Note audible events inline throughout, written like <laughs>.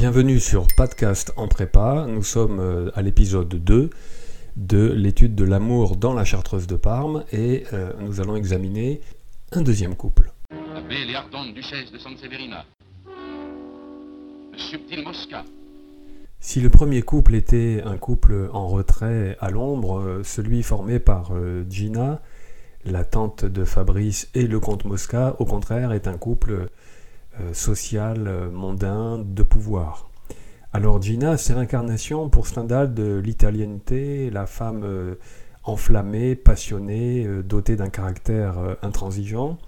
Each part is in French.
Bienvenue sur Podcast en prépa. Nous sommes euh, à l'épisode 2 de l'étude de l'amour dans la Chartreuse de Parme et euh, nous allons examiner un deuxième couple. La belle et ardente duchesse de Sanseverina. Le subtil Mosca. Si le premier couple était un couple en retrait à l'ombre, euh, celui formé par Gina, la tante de Fabrice et le comte Mosca, au contraire, est un couple euh, social, euh, mondain, de pouvoir. Alors Gina, c'est l'incarnation pour Stendhal de l'italianité, la femme euh, enflammée, passionnée, dotée d'un caractère intransigeant.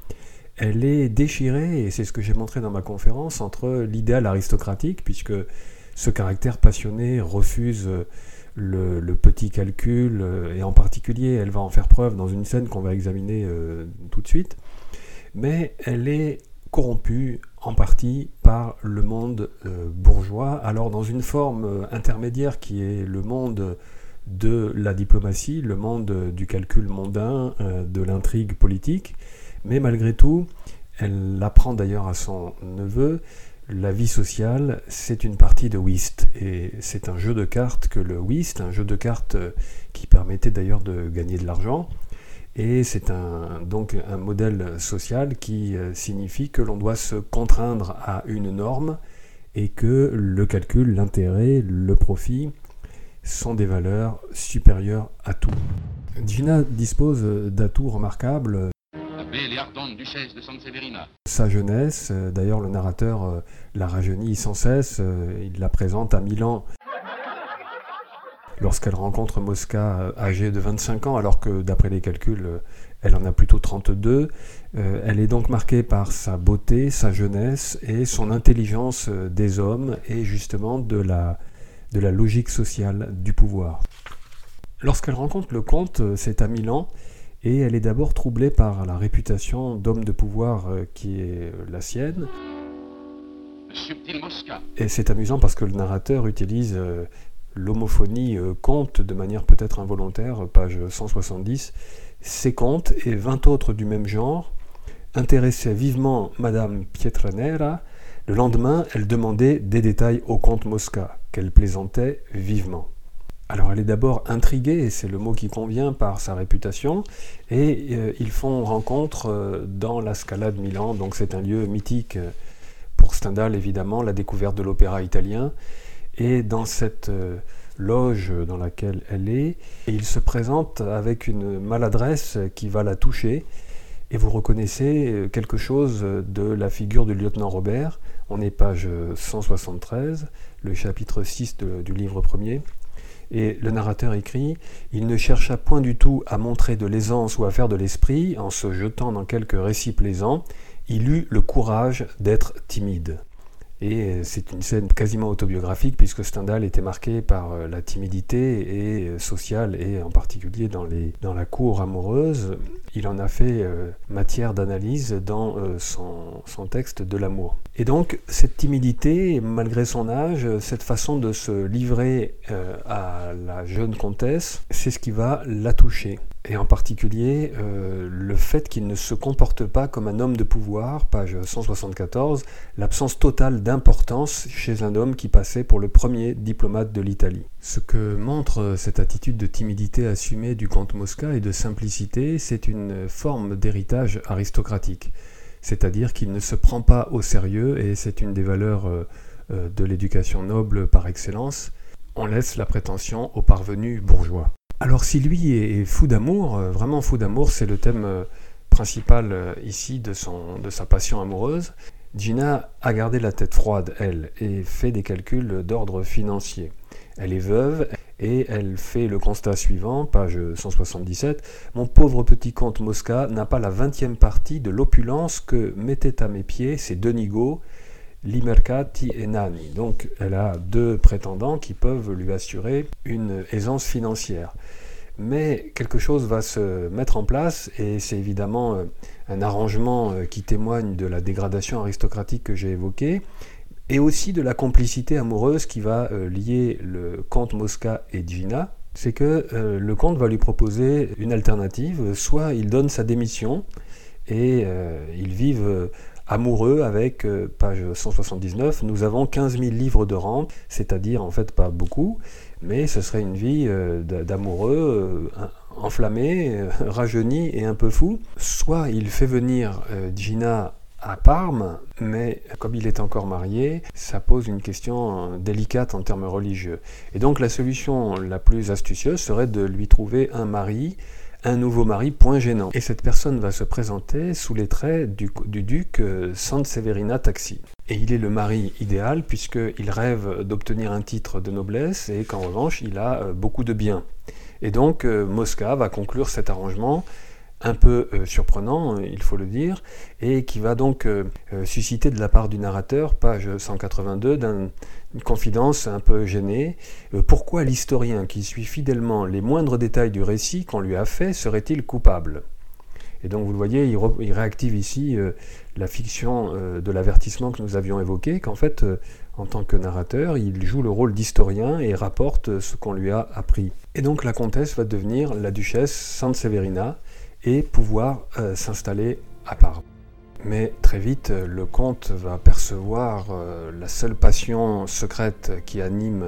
Elle est déchirée, et c'est ce que j'ai montré dans ma conférence, entre l'idéal aristocratique, puisque ce caractère passionné refuse le, petit calcul, et en particulier, elle va en faire preuve dans une scène qu'on va examiner tout de suite, mais elle est corrompue en partie par le monde euh, bourgeois, alors dans une forme euh, intermédiaire qui est le monde de la diplomatie, le monde du calcul mondain, euh, de l'intrigue politique, mais malgré tout, elle apprend d'ailleurs à son neveu, la vie sociale, c'est une partie de whist, et c'est un jeu de cartes que le whist, un jeu de cartes qui permettait d'ailleurs de gagner de l'argent, et c'est un, donc un modèle social qui euh, signifie que l'on doit se contraindre à une norme et que le calcul, l'intérêt, le profit sont des valeurs supérieures à tout. Gina dispose d'atouts remarquables. Duchesse de. Sa jeunesse, euh, d'ailleurs le narrateur euh, la rajeunit sans cesse, il la présente à Milan lorsqu'elle rencontre Mosca euh, âgée de 25 ans, alors que d'après les calculs, euh, elle en a plutôt 32. Euh, elle est donc marquée par sa beauté, sa jeunesse et son intelligence des hommes et justement de la, de la logique sociale du pouvoir. Lorsqu'elle rencontre le comte, c'est à Milan, et elle est d'abord troublée par la réputation d'homme de pouvoir qui est la sienne. Et c'est amusant parce que le narrateur utilise l'homophonie euh, comte de manière peut-être involontaire, page 170. Ces comtes et 20 autres du même genre intéressaient vivement Madame Pietranera. Le lendemain, elle demandait des détails au comte Mosca, qu'elle plaisantait vivement. Alors elle est d'abord intriguée, et c'est le mot qui convient, par sa réputation, et euh, ils font rencontre euh, dans la Scala de Milan, donc c'est un lieu mythique pour Stendhal évidemment, la découverte de l'opéra italien, et dans cette euh, loge dans laquelle elle est, il se présente avec une maladresse qui va la toucher, et vous reconnaissez euh, quelque chose de la figure du lieutenant Robert, on est page 173, le chapitre 6 de- du livre premier, et le narrateur écrit Il ne chercha point du tout à montrer de l'aisance ou à faire de l'esprit en se jetant dans quelques récits plaisants. Il eut le courage d'être timide. Et euh, c'est une scène quasiment autobiographique puisque Stendhal était marqué par euh, la timidité et euh, sociale et en particulier dans, les, dans la cour amoureuse. Il en a fait matière d'analyse dans son, texte de l'amour. Et donc cette timidité, malgré son âge, cette façon de se livrer à la jeune comtesse, c'est ce qui va la toucher. Et en particulier euh, le fait qu'il ne se comporte pas comme un homme de pouvoir, page 174, l'absence totale d'importance chez un homme qui passait pour le premier diplomate de l'Italie. Ce que montre cette attitude de timidité assumée du comte Mosca et de simplicité, c'est une forme d'héritage aristocratique. C'est-à-dire qu'il ne se prend pas au sérieux, et c'est une des valeurs euh, euh, de l'éducation noble par excellence. On laisse la prétention aux parvenus bourgeois. Alors si lui est fou d'amour, euh, vraiment fou d'amour, c'est le thème euh, principal euh, ici de, son, de sa passion amoureuse, Gina a gardé la tête froide, elle, et fait des calculs d'ordre financier. Elle est veuve et elle fait le constat suivant, page 177. Mon pauvre petit comte Mosca n'a pas la vingtième partie de l'opulence que mettaient à mes pieds ces deux nigauds, Limercati et Nani. Donc elle a deux prétendants qui peuvent lui assurer une aisance financière. Mais quelque chose va se mettre en place et c'est évidemment euh, un arrangement euh, qui témoigne de la dégradation aristocratique que j'ai évoquée et aussi de la complicité amoureuse qui va euh, lier le comte Mosca et Gina. C'est que le comte va lui proposer une alternative, soit il donne sa démission et ils vivent Amoureux avec, euh, page 179, nous avons 15 000 livres de rente, c'est-à-dire en fait pas beaucoup, mais ce serait une vie euh, d'amoureux euh, enflammé, <laughs> rajeuni et un peu fou. Soit il fait venir Gina à Parme, mais comme il est encore marié, ça pose une question délicate en termes religieux. Et donc la solution la plus astucieuse serait de lui trouver un mari un nouveau mari, point gênant. Et cette personne va se présenter sous les traits du, duc euh, Severina Taxi. Et il est le mari idéal puisqu'il rêve d'obtenir un titre de noblesse et qu'en revanche il a euh, beaucoup de biens. Et donc euh, Mosca va conclure cet arrangement un peu euh, surprenant, il faut le dire, et qui va donc euh, euh, susciter de la part du narrateur, page 182, d'une confidence un peu gênée. pourquoi l'historien qui suit fidèlement les moindres détails du récit qu'on lui a fait serait-il coupable? Et donc vous le voyez, il, réactive ici la fiction de l'avertissement que nous avions évoqué, qu'en fait, en tant que narrateur, il joue le rôle d'historien et rapporte ce qu'on lui a appris. Et donc la comtesse va devenir la duchesse Sanseverina, et pouvoir euh, s'installer à part. Mais très vite, euh, le comte va percevoir euh, la seule passion secrète qui anime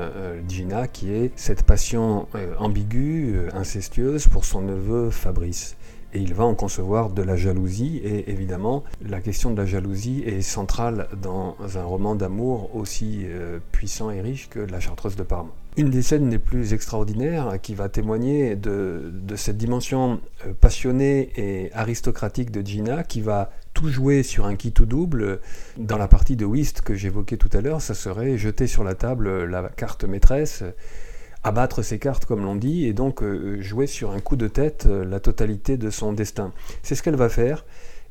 Gina, qui est cette passion ambiguë, incestueuse pour son neveu Fabrice. Et il va en concevoir de la jalousie, et évidemment, la question de la jalousie est centrale dans un roman d'amour aussi puissant et riche que La Chartreuse de Parme. Une des scènes les plus extraordinaires qui va témoigner de, cette dimension euh, passionnée et aristocratique de Gina, qui va tout jouer sur un qui tout double. Dans la partie de whist que j'évoquais tout à l'heure, ça serait jeter sur la table la carte maîtresse, abattre ses cartes comme l'on dit, et donc euh, jouer sur un coup de tête euh, la totalité de son destin. C'est ce qu'elle va faire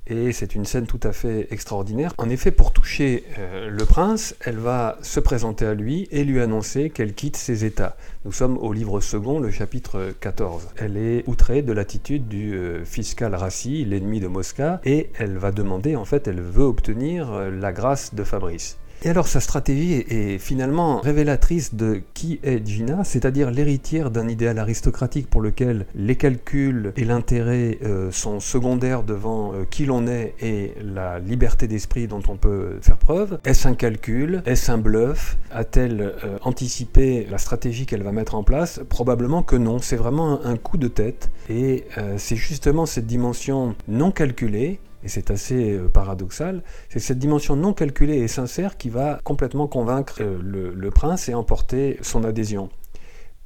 et c'est une scène tout à fait extraordinaire. En effet, pour toucher euh, le prince, elle va se présenter à lui et lui annoncer qu'elle quitte ses états. Nous sommes au livre second, le chapitre 14. Elle est outrée de l'attitude du fiscal Rassi, l'ennemi de Mosca, et elle va demander, en fait, elle veut obtenir la grâce de Fabrice. Et alors sa stratégie est finalement révélatrice de qui est Gina, c'est-à-dire l'héritière d'un idéal aristocratique pour lequel les calculs et l'intérêt euh, sont secondaires devant euh, qui l'on est et la liberté d'esprit dont on peut faire preuve. Est-ce un calcul? Est-ce un bluff? A-t-elle euh, anticipé la stratégie qu'elle va mettre en place? Probablement que non, c'est vraiment un coup de tête. Et c'est justement cette dimension non calculée et c'est assez euh, paradoxal, c'est cette dimension non calculée et sincère qui va complètement convaincre euh, le, prince et emporter son adhésion.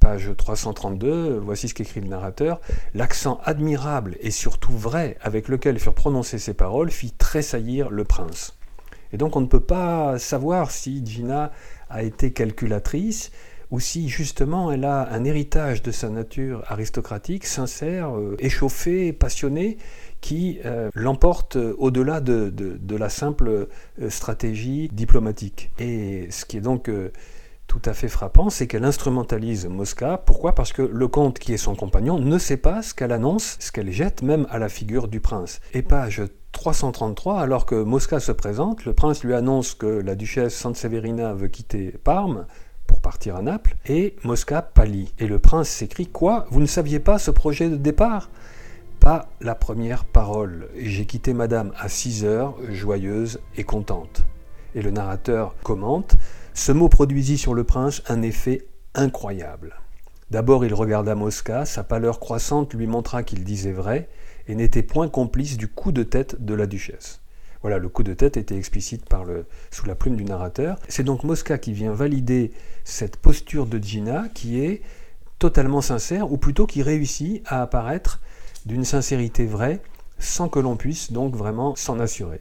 Page 332, voici ce qu'écrit le narrateur. L'accent admirable et surtout vrai avec lequel furent prononcées ces paroles fit tressaillir le prince. Et donc on ne peut pas savoir si Gina a été calculatrice ou si justement elle a un héritage de sa nature aristocratique, sincère, euh, échauffée, passionnée, qui euh, l'emporte au-delà de, la simple euh, stratégie diplomatique. Et ce qui est donc euh, tout à fait frappant, c'est qu'elle instrumentalise Mosca. Pourquoi? Parce que le comte, qui est son compagnon, ne sait pas ce qu'elle annonce, ce qu'elle jette même à la figure du prince. Et page 333, alors que Mosca se présente, le prince lui annonce que la duchesse Sanseverina veut quitter Parme pour partir à Naples, et Mosca pâlit. Et le prince s'écrie Quoi Vous ne saviez pas ce projet de départ? Pas la première parole. J'ai quitté madame à 6 heures, joyeuse et contente. Et le narrateur commente Ce mot produisit sur le prince un effet incroyable. D'abord il regarda Mosca, sa pâleur croissante lui montra qu'il disait vrai et n'était point complice du coup de tête de la duchesse. Voilà, le coup de tête était explicite par le, sous la plume du narrateur. C'est donc Mosca qui vient valider cette posture de Gina qui est totalement sincère, ou plutôt qui réussit à apparaître d'une sincérité vraie, sans que l'on puisse donc vraiment s'en assurer.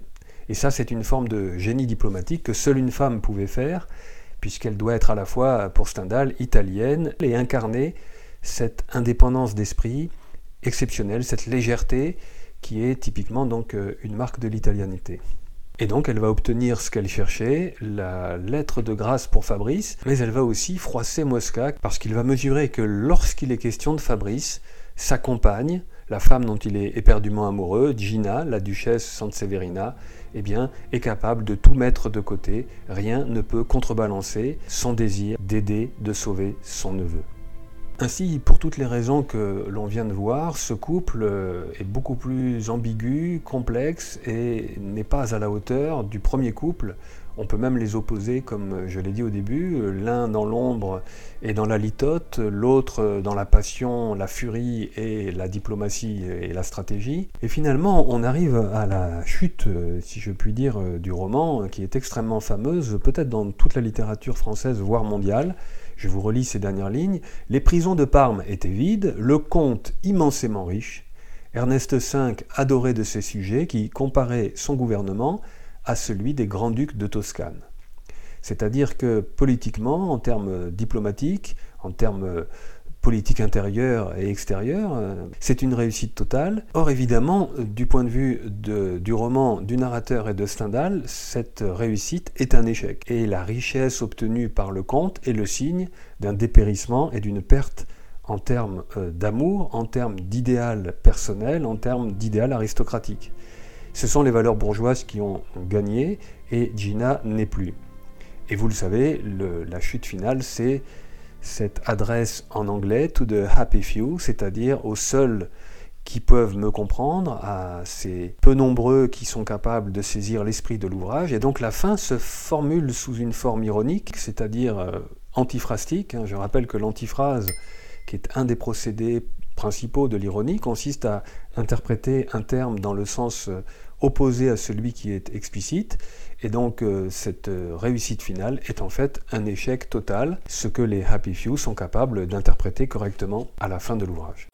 Et ça, c'est une forme de génie diplomatique que seule une femme pouvait faire, puisqu'elle doit être à la fois, pour Stendhal, italienne et incarner cette indépendance d'esprit exceptionnelle, cette légèreté qui est typiquement donc euh, une marque de l'italianité. Et donc elle va obtenir ce qu'elle cherchait, la lettre de grâce pour Fabrice, mais elle va aussi froisser Mosca parce qu'il va mesurer que lorsqu'il est question de Fabrice, sa compagne, la femme dont il est éperdument amoureux, Gina, la duchesse Sanseverina, eh bien, est capable de tout mettre de côté. Rien ne peut contrebalancer son désir d'aider, de sauver son neveu. Ainsi, pour toutes les raisons que l'on vient de voir, ce couple euh, est beaucoup plus ambigu, complexe et n'est pas à la hauteur du premier couple on peut même les opposer, comme je l'ai dit au début, l'un dans l'ombre et dans la litote, l'autre dans la passion, la furie et la diplomatie et la stratégie. Et finalement, on arrive à la chute, si je puis dire, du roman, qui est extrêmement fameuse, peut-être dans toute la littérature française, voire mondiale. Je vous relis ces dernières lignes. Les prisons de Parme étaient vides, le comte immensément riche, Ernest V adoré de ses sujets, qui comparait son gouvernement à celui des grands-ducs de Toscane. C'est-à-dire que politiquement, en termes diplomatiques, en termes politiques intérieurs et extérieurs, euh, c'est une réussite totale. Or, évidemment, du point de vue du roman, du narrateur et de Stendhal, cette réussite est un échec. Et la richesse obtenue par le comte est le signe d'un dépérissement et d'une perte en termes euh, d'amour, en termes d'idéal personnel, en termes d'idéal aristocratique. Ce sont les valeurs bourgeoises qui ont gagné et Gina n'est plus. Et vous le savez, la chute finale, c'est cette adresse en anglais to the happy few, c'est-à-dire aux seuls qui peuvent me comprendre, à ces peu nombreux qui sont capables de saisir l'esprit de l'ouvrage. Et donc la fin se formule sous une forme ironique, c'est-à-dire euh, antiphrastique. Hein. Je rappelle que l'antiphrase, qui est un des procédés principaux de l'ironie, consiste à interpréter un terme dans le sens euh, opposé à celui qui est explicite. Et donc euh, cette euh, réussite finale est en fait un échec total, ce que les Happy Few sont capables d'interpréter correctement à la fin de l'ouvrage.